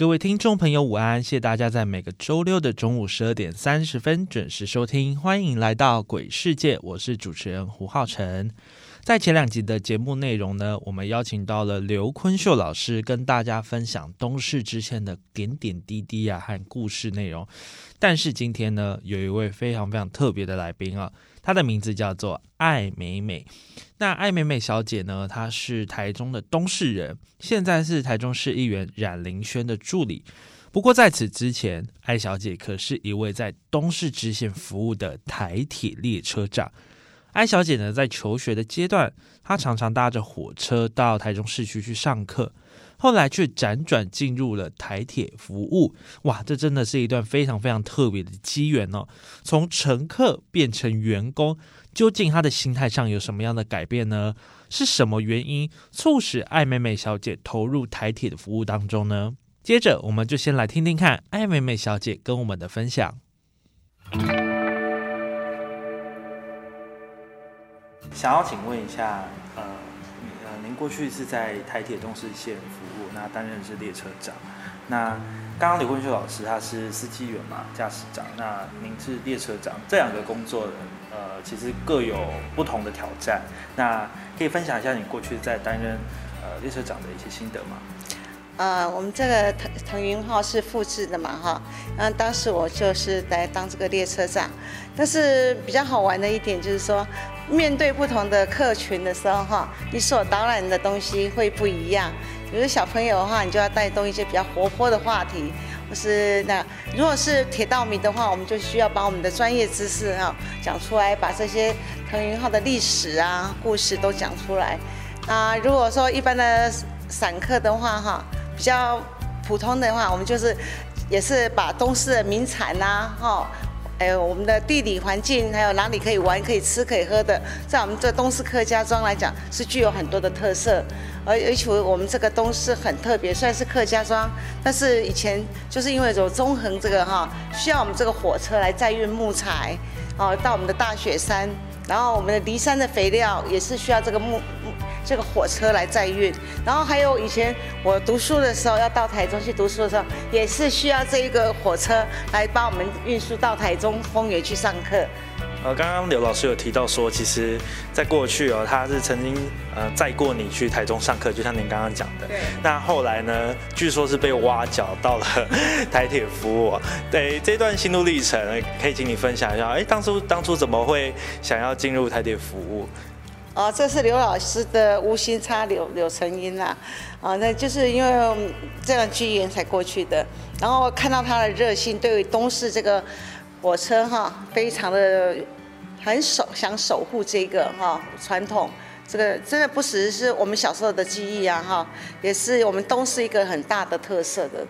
各位听众朋友，午安！谢谢大家在每个周六的中午十二点三十分准时收听，欢迎来到鬼世界，我是主持人胡浩辰。在前两集的节目内容呢，我们邀请到了刘坤秀老师，跟大家分享东市之线的点点滴滴啊和故事内容。但是今天呢，有一位非常非常特别的来宾啊，她的名字叫做艾美美。那艾美美小姐呢，她是台中的东市人，现在是台中市议员冉林轩的助理。不过在此之前，艾小姐可是一位在东市支线服务的台铁列车长。艾小姐呢，在求学的阶段，她常常搭着火车到台中市区去上课，后来却辗转进入了台铁服务。哇，这真的是一段非常非常特别的机缘哦！从乘客变成员工，究竟她的心态上有什么样的改变呢？是什么原因促使艾美美小姐投入台铁的服务当中呢？接着，我们就先来听听看艾美美小姐跟我们的分享。想要请问一下，呃，呃，您过去是在台铁东势线服务，那担任是列车长。那刚刚刘坤秀老师他是司机员嘛，驾驶长。那您是列车长，这两个工作，呃，其实各有不同的挑战。那可以分享一下你过去在担任呃列车长的一些心得吗？呃，我们这个腾腾云号是复制的嘛，哈，嗯，当时我就是来当这个列车长，但是比较好玩的一点就是说，面对不同的客群的时候，哈，你所导览的东西会不一样。比如小朋友的话，你就要带动一些比较活泼的话题，或是那如果是铁道迷的话，我们就需要把我们的专业知识哈讲出来，把这些腾云号的历史啊故事都讲出来。啊，如果说一般的散客的话，哈。比较普通的话，我们就是也是把东市的名产呐，哈，还有我们的地理环境，还有哪里可以玩、可以吃、可以喝的，在我们这东市客家庄来讲，是具有很多的特色。而而且我们这个东市很特别，虽然是客家庄，但是以前就是因为有中横这个哈，需要我们这个火车来载运木材，哦，到我们的大雪山，然后我们的离山的肥料也是需要这个木。这个火车来载运，然后还有以前我读书的时候要到台中去读书的时候，也是需要这一个火车来帮我们运输到台中丰原去上课。呃，刚刚刘老师有提到说，其实在过去哦，他是曾经呃载过你去台中上课，就像您刚刚讲的。对。那后来呢，据说是被挖角到了台铁服务。对，这段心路历程，可以请你分享一下。哎，当初当初怎么会想要进入台铁服务？哦，这是刘老师的无心插柳柳成荫啦，啊，那就是因为这样机缘才过去的。然后看到他的热心，对于东市这个火车哈，非常的很守想守护这个哈传统，这个真的不只是我们小时候的记忆啊哈，也是我们东市一个很大的特色的，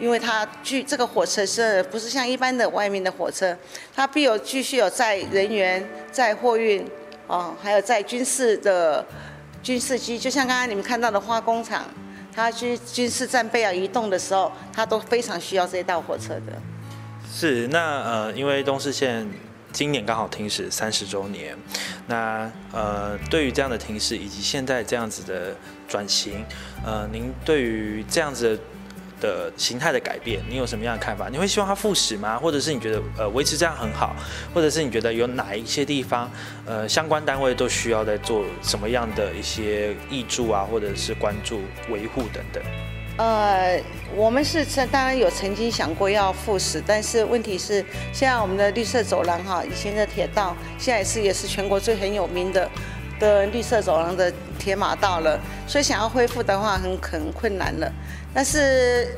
因为它具这个火车是不是像一般的外面的火车，它必有继续有载人员载货运。哦，还有在军事的军事机，就像刚刚你们看到的化工厂，它去军事战备要移动的时候，它都非常需要这一道火车的。是，那呃，因为东势线今年刚好停驶三十周年，那呃，对于这样的停驶以及现在这样子的转型，呃，您对于这样子。的的形态的改变，你有什么样的看法？你会希望它复始吗？或者是你觉得呃维持这样很好？或者是你觉得有哪一些地方呃相关单位都需要在做什么样的一些挹注啊，或者是关注维护等等？呃，我们是曾当然有曾经想过要复始，但是问题是现在我们的绿色走廊哈，以前的铁道现在是也是全国最很有名的的绿色走廊的铁马道了，所以想要恢复的话很很困难了。但是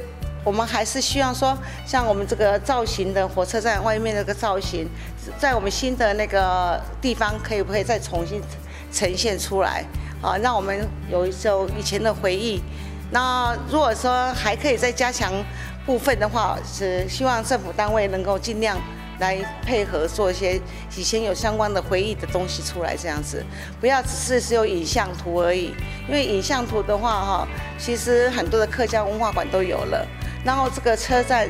我们还是希望说，像我们这个造型的火车站外面那个造型，在我们新的那个地方，可以不可以再重新呈现出来？啊，让我们有一首以前的回忆。那如果说还可以再加强部分的话，是希望政府单位能够尽量来配合做一些以前有相关的回忆的东西出来，这样子，不要只是只有影像图而已。因为影像图的话，哈，其实很多的客家文化馆都有了。然后这个车站，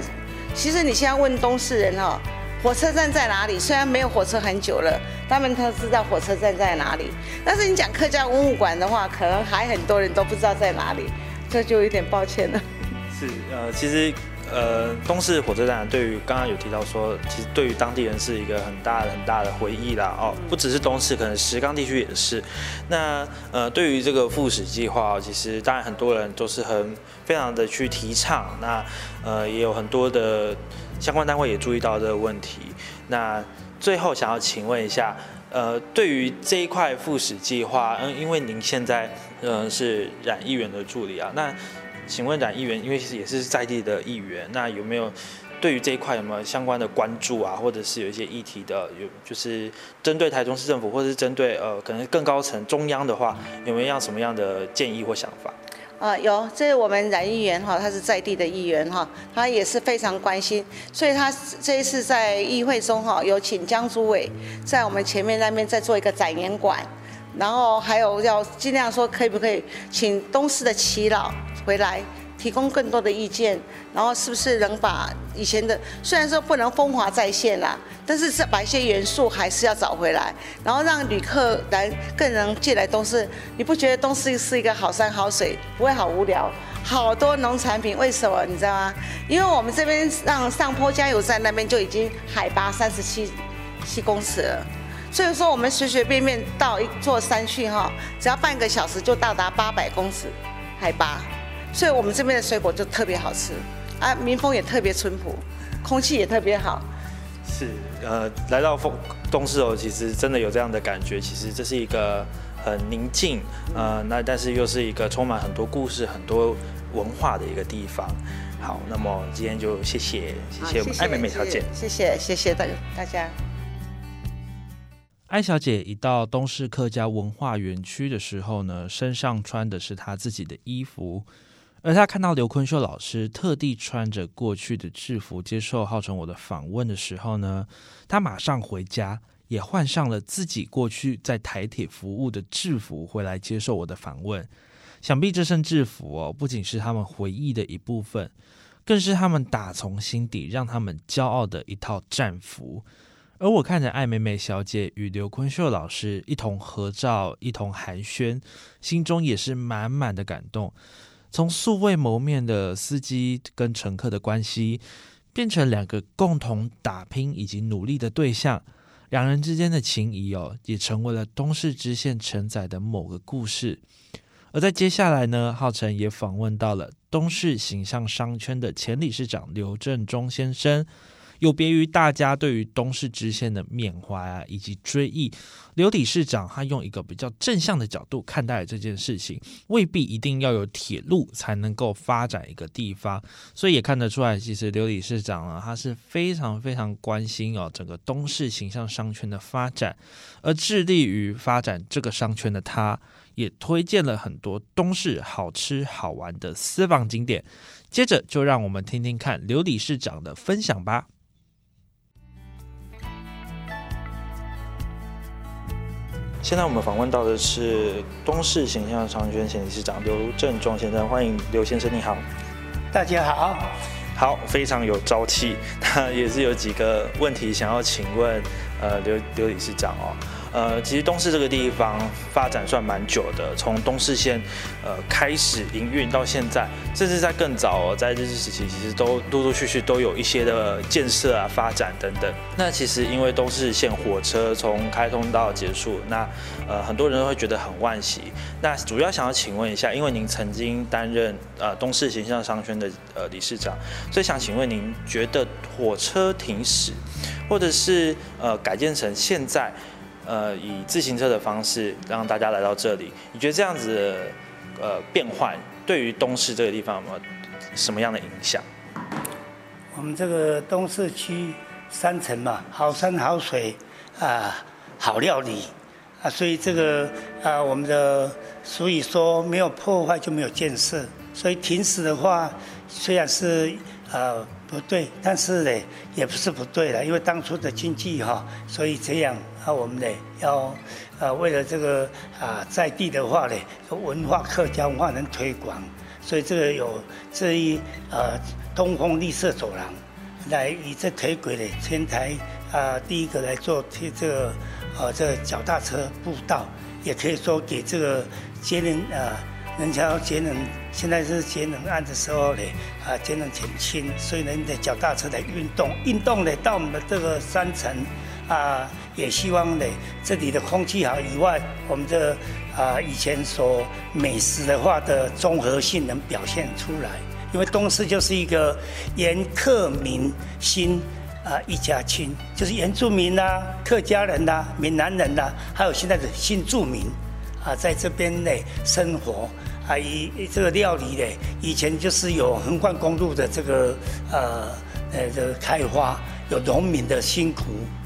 其实你现在问东市人哈，火车站在哪里？虽然没有火车很久了，他们都知道火车站在哪里。但是你讲客家文物馆的话，可能还很多人都不知道在哪里，这就有点抱歉了。是，呃，其实。呃，东市火车站对于刚刚有提到说，其实对于当地人是一个很大的很大的回忆啦。哦，不只是东市，可能石冈地区也是。那呃，对于这个复始计划，其实当然很多人都是很非常的去提倡。那呃，也有很多的相关单位也注意到这个问题。那最后想要请问一下，呃，对于这一块复始计划，嗯，因为您现在呃是冉议员的助理啊，那。请问冉议员，因为其实也是在地的议员，那有没有对于这一块有没有相关的关注啊，或者是有一些议题的，有就是针对台中市政府，或者是针对呃可能更高层中央的话，有没有样什么样的建议或想法？啊，有，这是我们冉议员哈，他是在地的议员哈，他也是非常关心，所以他这一次在议会中哈，有请江主委在我们前面那边再做一个展演馆，然后还有要尽量说可以不可以请东市的耆老。回来提供更多的意见，然后是不是能把以前的虽然说不能风华再现啦，但是把一些元素还是要找回来，然后让旅客来更能进来东市。你不觉得东市是一个好山好水，不会好无聊？好多农产品，为什么你知道吗？因为我们这边让上坡加油站那边就已经海拔三十七七公尺了，所以说我们随随便便到一座山去哈，只要半个小时就到达八百公尺海拔。所以我们这边的水果就特别好吃，啊，民风也特别淳朴，空气也特别好。是，呃，来到丰东市哦，其实真的有这样的感觉。其实这是一个很宁静，呃，那但是又是一个充满很多故事、很多文化的一个地方。好，那么今天就谢谢，谢谢我们艾美美小姐，谢谢谢谢大大家。艾小姐一到东市客家文化园区的时候呢，身上穿的是她自己的衣服。而他看到刘坤秀老师特地穿着过去的制服接受浩成我的访问的时候呢，他马上回家也换上了自己过去在台铁服务的制服回来接受我的访问。想必这身制服哦，不仅是他们回忆的一部分，更是他们打从心底让他们骄傲的一套战服。而我看着艾美美小姐与刘坤秀老师一同合照、一同寒暄，心中也是满满的感动。从素未谋面的司机跟乘客的关系，变成两个共同打拼以及努力的对象，两人之间的情谊哦，也成为了东市支线承载的某个故事。而在接下来呢，浩辰也访问到了东市形象商圈的前理事长刘振中先生。有别于大家对于东市支线的缅怀啊，以及追忆，刘理事长他用一个比较正向的角度看待这件事情，未必一定要有铁路才能够发展一个地方，所以也看得出来，其实刘理事长啊，他是非常非常关心哦整个东市形象商圈的发展，而致力于发展这个商圈的他，也推荐了很多东市好吃好玩的私房景点。接着就让我们听听看刘理事长的分享吧。现在我们访问到的是东市形象商圈前理事长刘正中先生，欢迎刘先生，你好。大家好，好，非常有朝气。他也是有几个问题想要请问，呃，刘刘理事长哦。呃，其实东市这个地方发展算蛮久的，从东市线呃开始营运到现在，甚至在更早，在日治时期，其实都陆陆续续都有一些的建设啊、发展等等。那其实因为东市线火车从开通到结束，那呃很多人都会觉得很惋惜。那主要想要请问一下，因为您曾经担任呃东市形象商圈的呃理事长，所以想请问您觉得火车停驶，或者是呃改建成现在？呃，以自行车的方式让大家来到这里，你觉得这样子的呃变换对于东市这个地方有没有什么样的影响？我们这个东市区山城嘛，好山好水啊，好料理啊，所以这个啊，我们的所以说没有破坏就没有建设，所以停驶的话，虽然是呃，不对，但是呢，也不是不对了，因为当初的经济哈，所以这样那，我们呢要呃，为了这个啊，在地的话呢，文化客家文化能推广，所以这个有这一呃东风绿色走廊来以这铁轨的天台啊，第一个来做贴这个呃这脚踏车步道，也可以说给这个节能啊。人家要节能，现在是节能案的时候呢，啊，节能减轻，所以呢，的脚踏车来运动，运动呢，到我们的这个山城，啊，也希望呢，这里的空气好以外，我们的啊，以前所美食的话的综合性能表现出来，因为东市就是一个沿客民心啊一家亲，就是原住民呐、客家人呐、闽南人呐，还有现在的新住民。啊，在这边呢生活啊，以这个料理呢，以前就是有横贯公路的这个呃呃这个开花，有农民的辛苦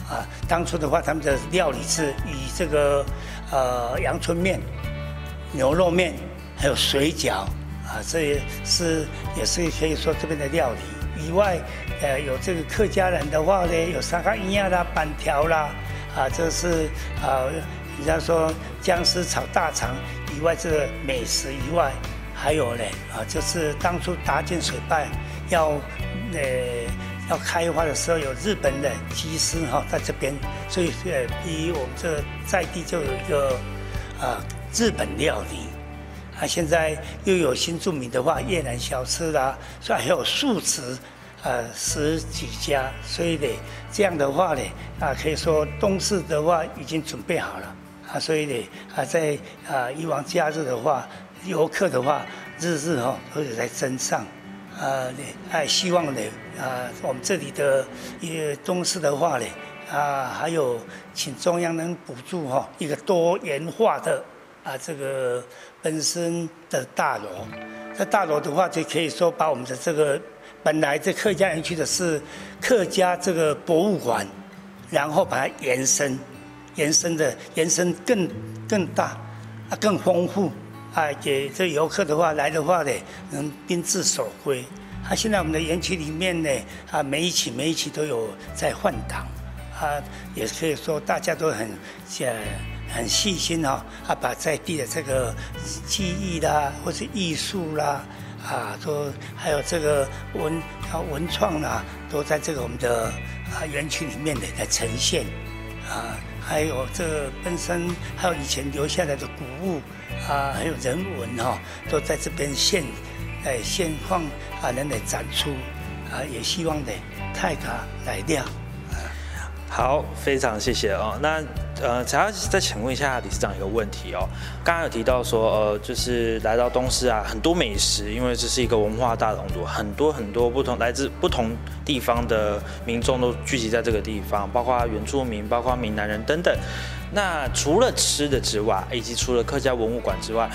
啊。当初的话，他们的料理是以这个呃阳春面、牛肉面，还有水饺啊，这也是也是可以说这边的料理。以外，呃，有这个客家人的话呢，有沙卡伊亚啦、板条啦，啊，这是啊。人家说僵尸炒大肠以外，这个美食以外，还有呢啊，就是当初搭建水坝要呃要开花的时候，有日本的技师哈在这边，所以呃，比我们这在地就有一个啊日本料理。啊，现在又有新著名的话越南小吃啦，所以还有素食啊十几家，所以呢这样的话呢啊，可以说东市的话已经准备好了。啊，所以呢，啊，在啊以往假日的话，游客的话，日日哈都是在增上，啊，还希望呢，啊，我们这里的一个东西的话呢，啊，还有请中央能补助哈一个多元化的啊这个本身的大楼，这大楼的话就可以说把我们的这个本来这客家园区的是客家这个博物馆，然后把它延伸。延伸的延伸更更大啊，更丰富啊，给这游客的话来的话呢，能宾至守归。啊，现在我们的园区里面呢，啊，每一期每一期都有在换挡，啊，也可以说大家都很呃很细心哈，啊，把在地的这个技艺啦，或是艺术啦，啊，都还有这个文啊文创啦，都在这个我们的啊园区里面呢来呈现啊。还有这本身，还有以前留下来的古物啊，还有人文哈，都在这边现，哎现放啊，能来展出啊，也希望呢泰卡来亮。好，非常谢谢哦。那呃，想要再请问一下理事长一个问题哦。刚刚有提到说，呃，就是来到东市啊，很多美食，因为这是一个文化大熔炉，很多很多不同来自不同地方的民众都聚集在这个地方，包括原住民，包括闽南人等等。那除了吃的之外，以及除了客家文物馆之外，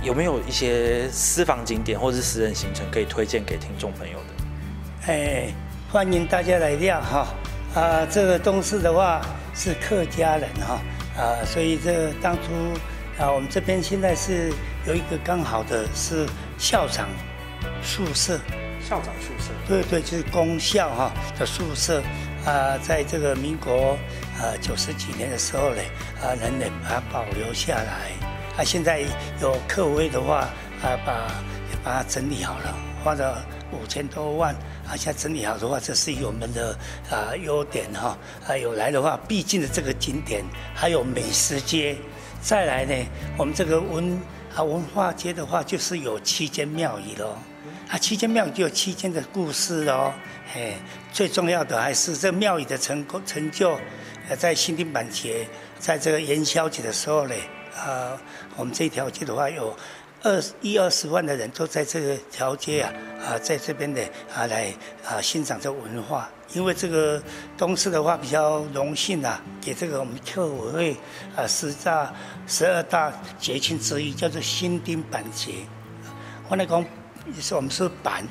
有没有一些私房景点或是私人行程可以推荐给听众朋友的？哎，欢迎大家来料哈。啊，这个东市的话是客家人哈，啊，所以这当初啊，我们这边现在是有一个刚好的是校长宿舍，校长宿舍，对对，就是公校哈的宿舍啊，在这个民国啊九十几年的时候呢，啊，人人把它保留下来，啊，现在有客位的话啊，把把它整理好了，花了五千多万。啊，现在整理好的话，这是我们的啊优点哈。啊，有来的话，毕竟的这个景点还有美食街。再来呢，我们这个文啊文化街的话，就是有七间庙宇喽。啊，七间庙宇就有七间的故事哦。哎，最重要的还是这庙宇的成功成就。呃，在新丁板节，在这个元宵节的时候呢，啊，我们这条街的话有。二一二十万的人都在这个条街啊啊，在这边的啊来啊欣赏这文化，因为这个东市的话比较荣幸啊，给这个我们客委会啊十大十二大节庆之一叫做新丁板节。我来讲，是我们是板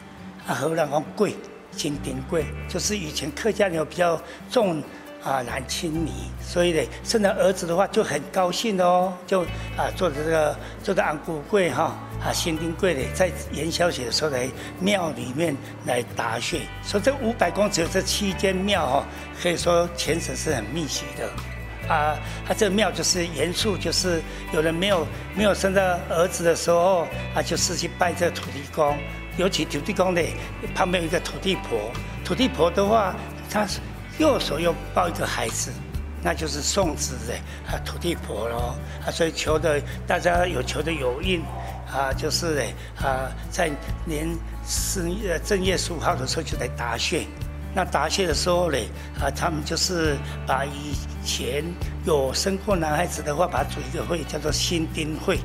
啊，荷兰讲贵，新丁贵，就是以前客家人比较重。啊，男亲女，所以呢，生了儿子的话就很高兴哦，就啊，做的这个做的安骨柜哈，啊新丁贵嘞，在元宵节的时候来庙里面来答谢。所以这五百公尺这七间庙哈，可以说前程是很密集的。啊，他这个庙就是严肃，就是有人没有没有生到儿子的时候，啊，就是去拜这土地公。尤其土地公的旁边有一个土地婆，土地婆的话，她右手又抱一个孩子，那就是送子的啊土地婆咯啊，所以求的大家有求的有应啊，就是嘞啊，在年四呃正月十五号的时候就来答谢。那答谢的时候嘞啊，他们就是把以前有生过男孩子的话，把它组一个会叫做新丁会。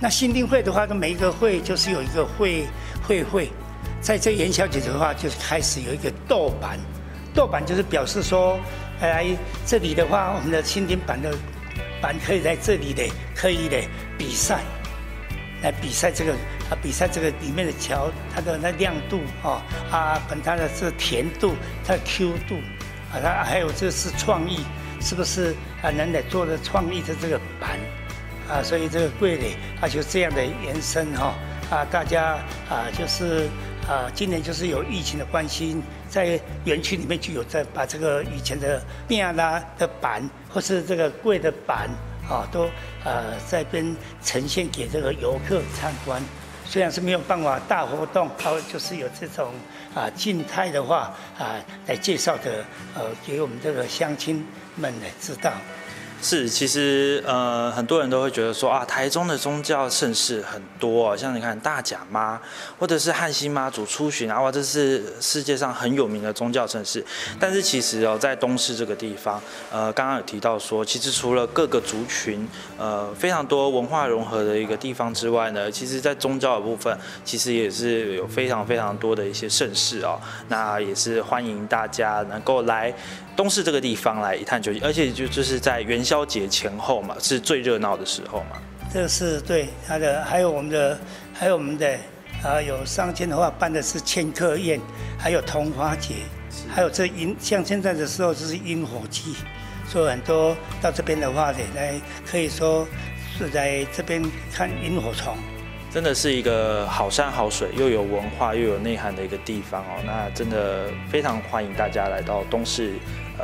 那新丁会的话，每一个会就是有一个会。会会，在这元宵节的话，就开始有一个斗板，豆板就是表示说，来这里的话，我们的蜻蜓板的板可以在这里的，可以的比赛，来比赛这个啊，比赛这个里面的桥，它的那亮度啊啊，跟它的这甜度，它的 Q 度啊，它还有这是创意，是不是啊？能来做的创意的这个板啊，所以这个柜里啊，就这样的延伸哈。啊，大家啊，就是啊，今年就是有疫情的关系，在园区里面就有在把这个以前的变啦的板，或是这个柜的板啊，都呃在边呈现给这个游客参观。虽然是没有办法大活动，它就是有这种啊静态的话啊来介绍的，呃，给我们这个乡亲们来知道。是，其实呃，很多人都会觉得说啊，台中的宗教盛事很多，哦像你看大甲妈，或者是汉西妈祖出巡啊，哇，这是世界上很有名的宗教盛事。但是其实哦，在东市这个地方，呃，刚刚有提到说，其实除了各个族群，呃，非常多文化融合的一个地方之外呢，其实在宗教的部分，其实也是有非常非常多的一些盛事哦。那也是欢迎大家能够来。东市这个地方来一探究竟，而且就就是在元宵节前后嘛，是最热闹的时候嘛。这个是对它的，还有我们的，还有我们的啊，有上千的话办的是千客宴，还有桐花节，还有这萤，像现在的时候就是萤火季，所以很多到这边的话呢，来可以说是在这边看萤火虫。真的是一个好山好水，又有文化又有内涵的一个地方哦。那真的非常欢迎大家来到东市。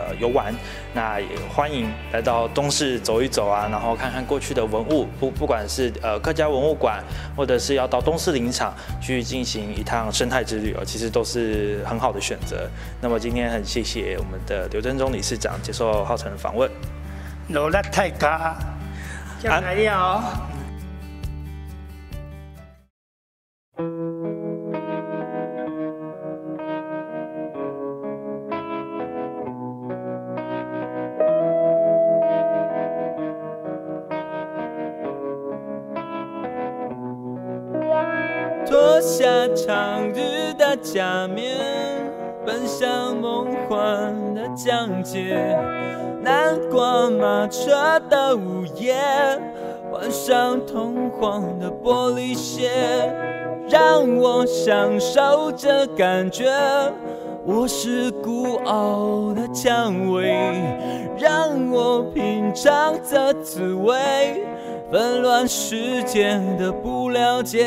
呃，游玩，那也欢迎来到东市走一走啊，然后看看过去的文物，不不管是呃客家文物馆，或者是要到东市林场去进行一趟生态之旅哦，其实都是很好的选择。那么今天很谢谢我们的刘振中理事长接受浩辰的访问。努力太高，加油！长日的假面，奔向梦幻的疆界。南瓜马车的午夜，换上通黄的玻璃鞋，让我享受这感觉。我是孤傲的蔷薇，让我品尝这滋味。纷乱世间的不了解，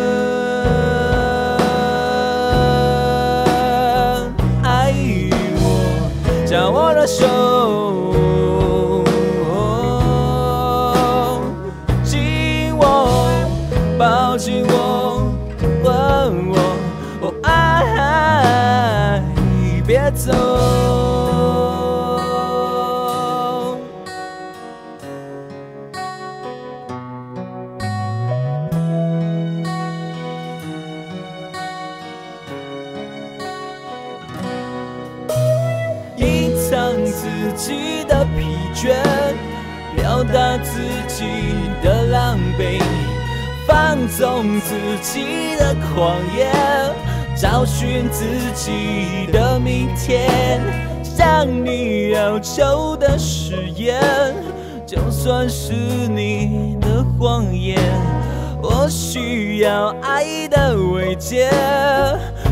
的手，紧握，抱紧我，吻我，哦爱，别走。自己的疲倦表达自己的狼狈，放纵自己的狂野，找寻自己的明天，向你要求的誓言，就算是你的谎言，我需要爱的慰藉，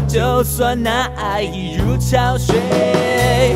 就算那爱已如潮水。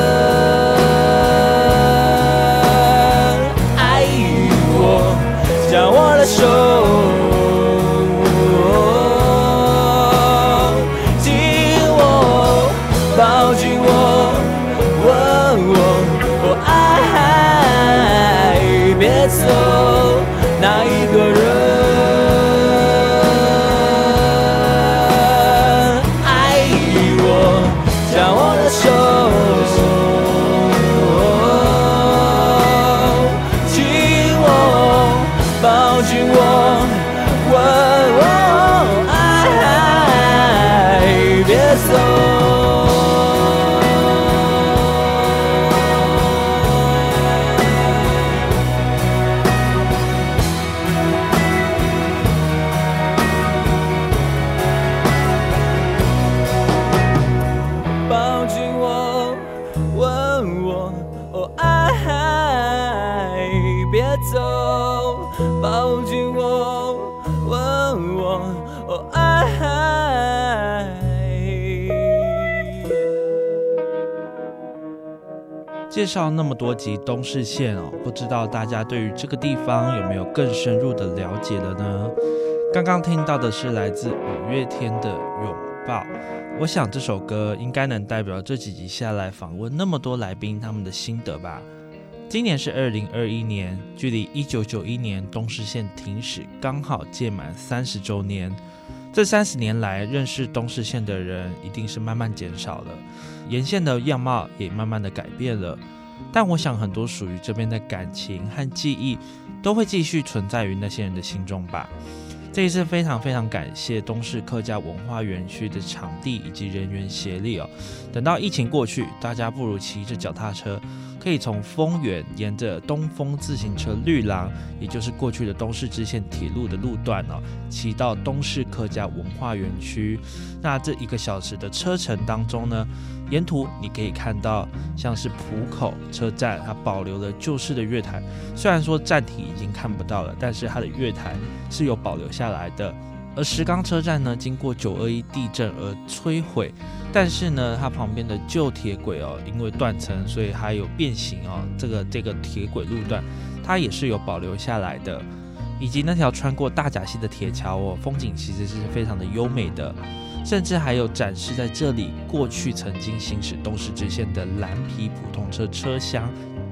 手，紧握，抱紧我，吻我，爱，别走。绍那么多集东势线哦，不知道大家对于这个地方有没有更深入的了解了呢？刚刚听到的是来自五月天的《拥抱》，我想这首歌应该能代表这几集下来访问那么多来宾他们的心得吧。今年是二零二一年，距离一九九一年东势线停驶刚好届满三十周年。这三十年来，认识东势线的人一定是慢慢减少了，沿线的样貌也慢慢的改变了。但我想，很多属于这边的感情和记忆，都会继续存在于那些人的心中吧。这一次非常非常感谢东市客家文化园区的场地以及人员协力哦。等到疫情过去，大家不如骑着脚踏车，可以从丰原沿着东风自行车绿廊，也就是过去的东市支线铁路的路段哦，骑到东市客家文化园区。那这一个小时的车程当中呢？沿途你可以看到，像是浦口车站，它保留了旧式的月台。虽然说站体已经看不到了，但是它的月台是有保留下来的。而石冈车站呢，经过九二一地震而摧毁，但是呢，它旁边的旧铁轨哦，因为断层，所以还有变形哦。这个这个铁轨路段，它也是有保留下来的。以及那条穿过大甲溪的铁桥哦，风景其实是非常的优美的。甚至还有展示在这里过去曾经行驶东势支线的蓝皮普通车车厢，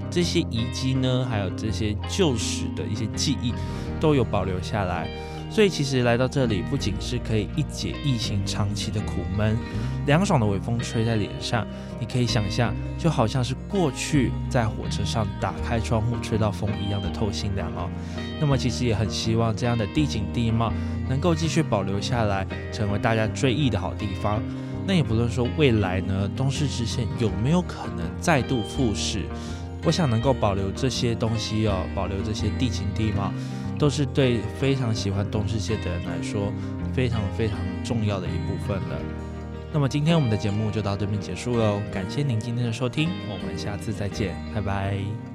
这些遗迹呢，还有这些旧时的一些记忆，都有保留下来。所以其实来到这里，不仅是可以一解疫情长期的苦闷，凉爽的微风吹在脸上，你可以想象，就好像是过去在火车上打开窗户吹到风一样的透心凉哦。那么其实也很希望这样的地景地貌能够继续保留下来，成为大家追忆的好地方。那也不论说未来呢，东势支线有没有可能再度复驶，我想能够保留这些东西哦，保留这些地景地貌。都是对非常喜欢东世界的人来说非常非常重要的一部分了。那么今天我们的节目就到这边结束喽，感谢您今天的收听，我们下次再见，拜拜。